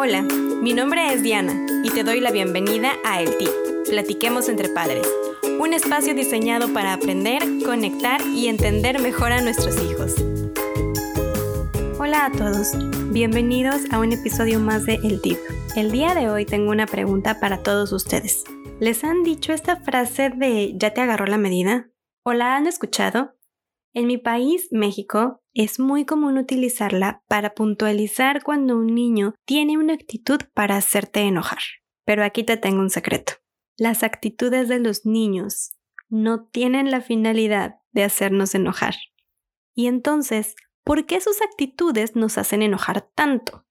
Hola, mi nombre es Diana y te doy la bienvenida a El Tip, Platiquemos entre Padres, un espacio diseñado para aprender, conectar y entender mejor a nuestros hijos. Hola a todos, bienvenidos a un episodio más de El Tip. El día de hoy tengo una pregunta para todos ustedes. ¿Les han dicho esta frase de ¿ya te agarró la medida? ¿O la han escuchado? En mi país, México, es muy común utilizarla para puntualizar cuando un niño tiene una actitud para hacerte enojar. Pero aquí te tengo un secreto. Las actitudes de los niños no tienen la finalidad de hacernos enojar. Y entonces, ¿por qué sus actitudes nos hacen enojar tanto?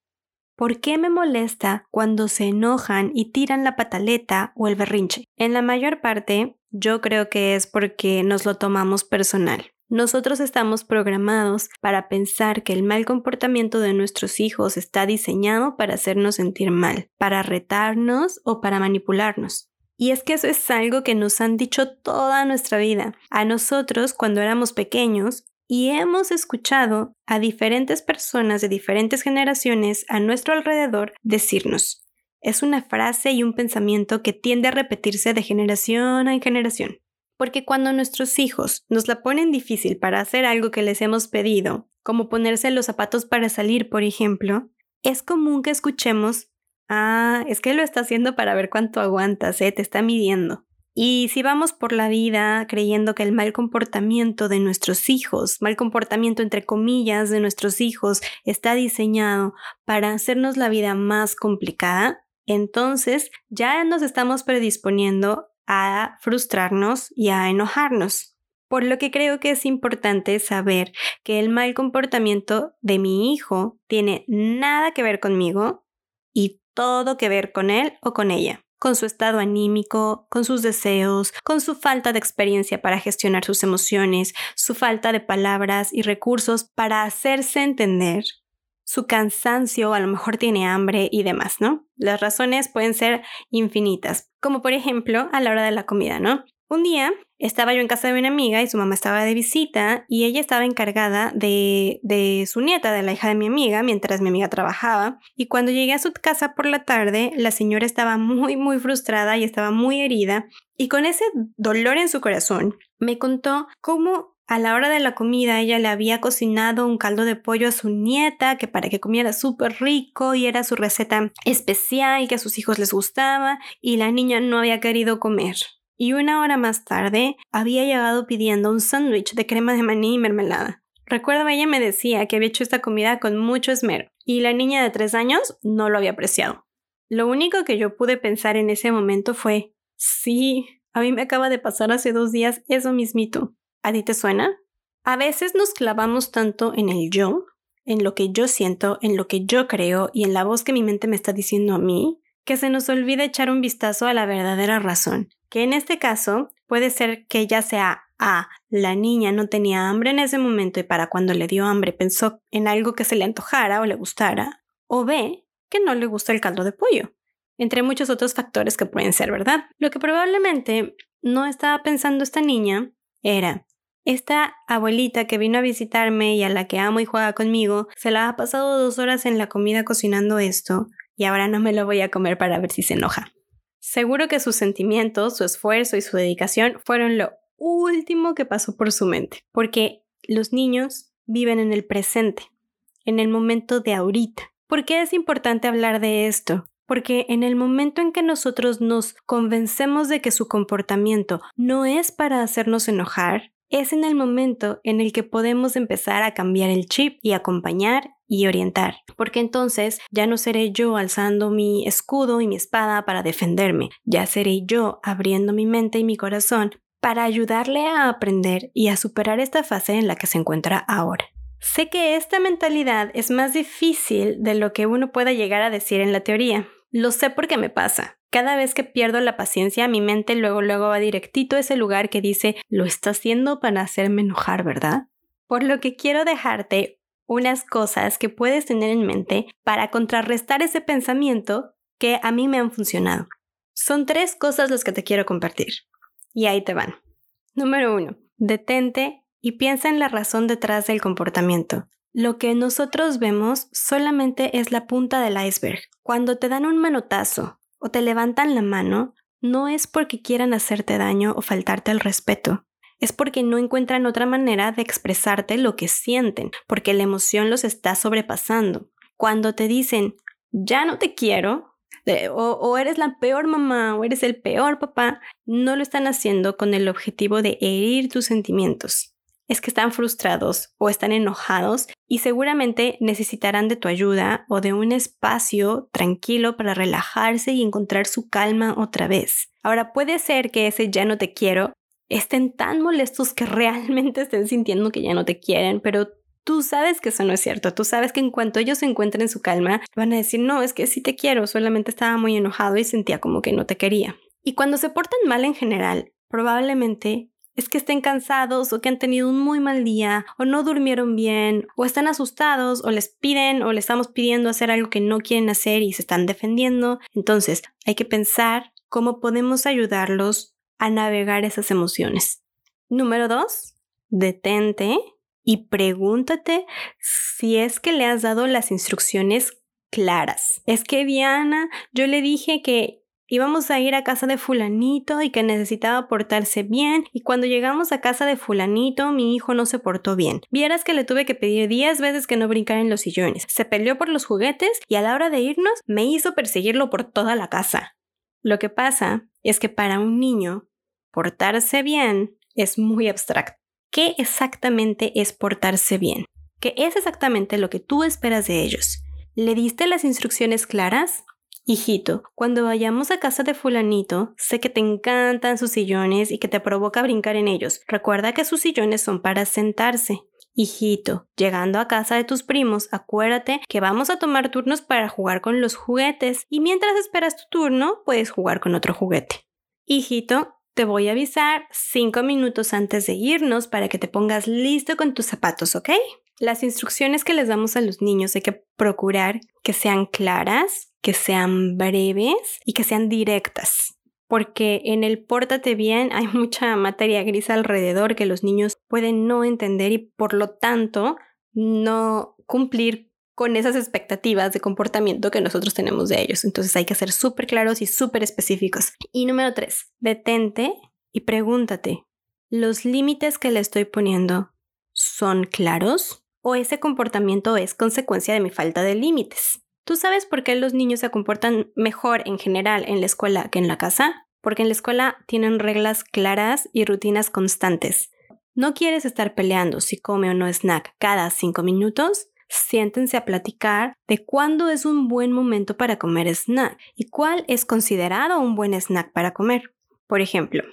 ¿Por qué me molesta cuando se enojan y tiran la pataleta o el berrinche? En la mayor parte, yo creo que es porque nos lo tomamos personal. Nosotros estamos programados para pensar que el mal comportamiento de nuestros hijos está diseñado para hacernos sentir mal, para retarnos o para manipularnos. Y es que eso es algo que nos han dicho toda nuestra vida, a nosotros cuando éramos pequeños, y hemos escuchado a diferentes personas de diferentes generaciones a nuestro alrededor decirnos. Es una frase y un pensamiento que tiende a repetirse de generación en generación. Porque cuando nuestros hijos nos la ponen difícil para hacer algo que les hemos pedido, como ponerse los zapatos para salir, por ejemplo, es común que escuchemos, ah, es que lo está haciendo para ver cuánto aguantas, ¿eh? te está midiendo. Y si vamos por la vida creyendo que el mal comportamiento de nuestros hijos, mal comportamiento entre comillas de nuestros hijos, está diseñado para hacernos la vida más complicada, entonces ya nos estamos predisponiendo a frustrarnos y a enojarnos. Por lo que creo que es importante saber que el mal comportamiento de mi hijo tiene nada que ver conmigo y todo que ver con él o con ella, con su estado anímico, con sus deseos, con su falta de experiencia para gestionar sus emociones, su falta de palabras y recursos para hacerse entender su cansancio, a lo mejor tiene hambre y demás, ¿no? Las razones pueden ser infinitas, como por ejemplo a la hora de la comida, ¿no? Un día estaba yo en casa de una amiga y su mamá estaba de visita y ella estaba encargada de, de, su nieta, de la hija de mi amiga, mientras mi amiga trabajaba. Y cuando llegué a su casa por la tarde, la señora estaba muy, muy frustrada y estaba muy herida. Y con ese dolor en su corazón, me contó cómo a la hora de la comida ella le había cocinado un caldo de pollo a su nieta que para que comiera súper rico y era su receta especial que a sus hijos les gustaba y la niña no había querido comer. Y una hora más tarde había llegado pidiendo un sándwich de crema de maní y mermelada. Recuerdo ella me decía que había hecho esta comida con mucho esmero y la niña de tres años no lo había apreciado. Lo único que yo pude pensar en ese momento fue, sí, a mí me acaba de pasar hace dos días eso mismito. ¿A ti te suena? A veces nos clavamos tanto en el yo, en lo que yo siento, en lo que yo creo y en la voz que mi mente me está diciendo a mí, que se nos olvida echar un vistazo a la verdadera razón, que en este caso puede ser que ya sea A, la niña no tenía hambre en ese momento y para cuando le dio hambre pensó en algo que se le antojara o le gustara, o B, que no le gusta el caldo de pollo, entre muchos otros factores que pueden ser, ¿verdad? Lo que probablemente no estaba pensando esta niña era, esta abuelita que vino a visitarme y a la que amo y juega conmigo, se la ha pasado dos horas en la comida cocinando esto y ahora no me lo voy a comer para ver si se enoja. Seguro que sus sentimientos, su esfuerzo y su dedicación fueron lo último que pasó por su mente, porque los niños viven en el presente, en el momento de ahorita. ¿Por qué es importante hablar de esto? Porque en el momento en que nosotros nos convencemos de que su comportamiento no es para hacernos enojar, es en el momento en el que podemos empezar a cambiar el chip y acompañar y orientar, porque entonces ya no seré yo alzando mi escudo y mi espada para defenderme, ya seré yo abriendo mi mente y mi corazón para ayudarle a aprender y a superar esta fase en la que se encuentra ahora. Sé que esta mentalidad es más difícil de lo que uno pueda llegar a decir en la teoría. Lo sé porque me pasa. Cada vez que pierdo la paciencia, mi mente luego luego va directito a ese lugar que dice, lo está haciendo para hacerme enojar, ¿verdad? Por lo que quiero dejarte unas cosas que puedes tener en mente para contrarrestar ese pensamiento que a mí me han funcionado. Son tres cosas las que te quiero compartir. Y ahí te van. Número uno, detente y piensa en la razón detrás del comportamiento. Lo que nosotros vemos solamente es la punta del iceberg. Cuando te dan un manotazo o te levantan la mano, no es porque quieran hacerte daño o faltarte el respeto. Es porque no encuentran otra manera de expresarte lo que sienten, porque la emoción los está sobrepasando. Cuando te dicen, ya no te quiero, o, o, eres la peor mamá o eres el peor papá, no lo están haciendo con el objetivo de herir tus sentimientos es que están frustrados o están enojados y seguramente necesitarán de tu ayuda o de un espacio tranquilo para relajarse y encontrar su calma otra vez. Ahora puede ser que ese ya no te quiero estén tan molestos que realmente estén sintiendo que ya no te quieren, pero tú sabes que eso no es cierto. Tú sabes que en cuanto ellos se encuentren su calma, van a decir, no, es que sí te quiero, solamente estaba muy enojado y sentía como que no te quería. Y cuando se portan mal en general, probablemente es que estén cansados o que han tenido un muy mal día o no durmieron bien o están asustados o les piden o les estamos pidiendo hacer algo que no quieren hacer y se están defendiendo. Entonces hay que pensar cómo podemos ayudarlos a navegar esas emociones. Número dos, detente y pregúntate si es que le has dado las instrucciones claras. Es que Diana, yo le dije que íbamos a ir a casa de fulanito y que necesitaba portarse bien y cuando llegamos a casa de fulanito mi hijo no se portó bien. Vieras que le tuve que pedir 10 veces que no brincara en los sillones. Se peleó por los juguetes y a la hora de irnos me hizo perseguirlo por toda la casa. Lo que pasa es que para un niño portarse bien es muy abstracto. ¿Qué exactamente es portarse bien? ¿Qué es exactamente lo que tú esperas de ellos? ¿Le diste las instrucciones claras? Hijito, cuando vayamos a casa de fulanito, sé que te encantan sus sillones y que te provoca brincar en ellos. Recuerda que sus sillones son para sentarse. Hijito, llegando a casa de tus primos, acuérdate que vamos a tomar turnos para jugar con los juguetes y mientras esperas tu turno, puedes jugar con otro juguete. Hijito, te voy a avisar cinco minutos antes de irnos para que te pongas listo con tus zapatos, ¿ok? Las instrucciones que les damos a los niños hay que procurar que sean claras, que sean breves y que sean directas. Porque en el pórtate bien hay mucha materia gris alrededor que los niños pueden no entender y por lo tanto no cumplir con esas expectativas de comportamiento que nosotros tenemos de ellos. Entonces hay que ser súper claros y súper específicos. Y número tres, detente y pregúntate, ¿los límites que le estoy poniendo son claros? o ese comportamiento es consecuencia de mi falta de límites. ¿Tú sabes por qué los niños se comportan mejor en general en la escuela que en la casa? Porque en la escuela tienen reglas claras y rutinas constantes. ¿No quieres estar peleando si come o no snack cada cinco minutos? Siéntense a platicar de cuándo es un buen momento para comer snack y cuál es considerado un buen snack para comer. Por ejemplo,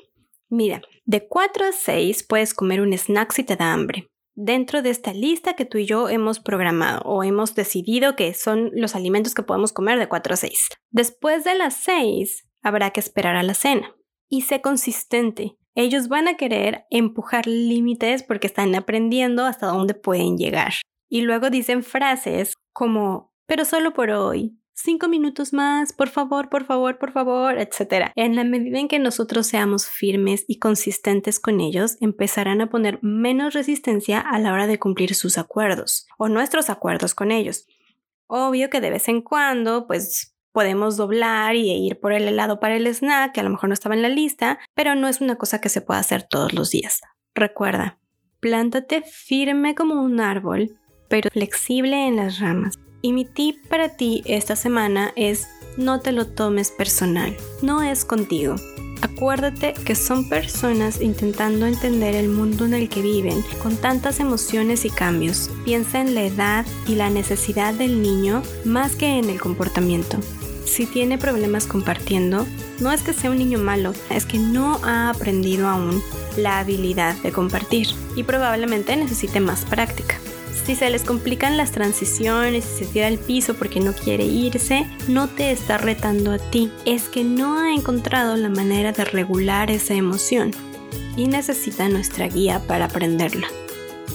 mira, de 4 a 6 puedes comer un snack si te da hambre dentro de esta lista que tú y yo hemos programado o hemos decidido que son los alimentos que podemos comer de 4 a 6. Después de las 6 habrá que esperar a la cena. Y sé consistente. Ellos van a querer empujar límites porque están aprendiendo hasta dónde pueden llegar. Y luego dicen frases como, pero solo por hoy, cinco minutos más, por favor, por favor, por favor, etc. En la medida en que nosotros seamos firmes y consistentes con ellos, empezarán a poner menos resistencia a la hora de cumplir sus acuerdos o nuestros acuerdos con ellos. Obvio que de vez en cuando, pues podemos doblar y ir por el helado para el snack, que a lo mejor no estaba en la lista, pero no es una cosa que se pueda hacer todos los días. Recuerda, plántate firme como un árbol, pero flexible en las ramas. Y mi tip para ti esta semana es no te lo tomes personal, no es contigo. Acuérdate que son personas intentando entender el mundo en el que viven, con tantas emociones y cambios. Piensa en la edad y la necesidad del niño más que en el comportamiento. Si tiene problemas compartiendo, no es que sea un niño malo, es que no ha aprendido aún la habilidad de compartir y probablemente necesite más práctica. Si se les complican las transiciones y se tira al piso porque no quiere irse, no te está retando a ti. Es que no ha encontrado la manera de regular esa emoción y necesita nuestra guía para aprenderla.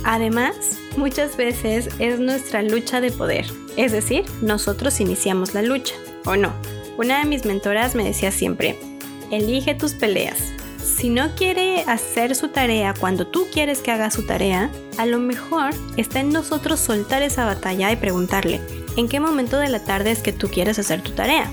Además, muchas veces es nuestra lucha de poder, es decir, nosotros iniciamos la lucha, ¿o no? Una de mis mentoras me decía siempre, elige tus peleas, Si no quiere hacer su tarea cuando tú quieres que haga su tarea, a lo mejor está en nosotros soltar esa batalla y preguntarle, ¿en qué momento de la tarde es que tú quieres hacer tu tarea?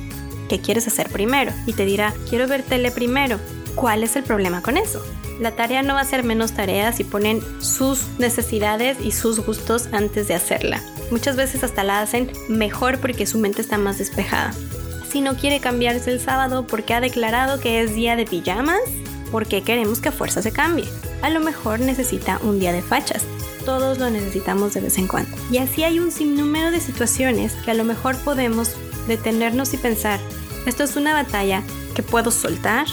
¿Qué quieres hacer primero? Y te dirá, quiero ver tele primero. ¿Cuál es el problema con eso? La tarea no va a ser menos tarea si ponen sus necesidades y sus gustos antes de hacerla. Muchas veces hasta la hacen mejor porque su mente está más despejada. Si no quiere cambiarse el sábado porque ha declarado que es día de pijamas, porque queremos que fuerza se cambie. A lo mejor necesita un día de fachas. Todos lo necesitamos de vez en cuando. Y así hay un sinnúmero de situaciones que a lo mejor podemos detenernos y pensar, esto es una batalla que puedo soltar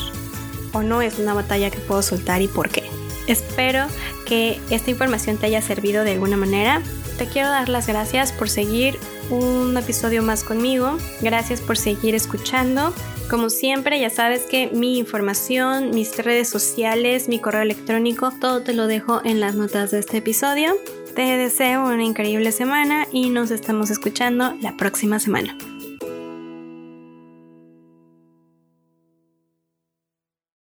o no es una batalla que puedo soltar y por qué. Espero que esta información te haya servido de alguna manera. Te quiero dar las gracias por seguir un episodio más conmigo. Gracias por seguir escuchando. Como siempre, ya sabes que mi información, mis redes sociales, mi correo electrónico, todo te lo dejo en las notas de este episodio. Te deseo una increíble semana y nos estamos escuchando la próxima semana.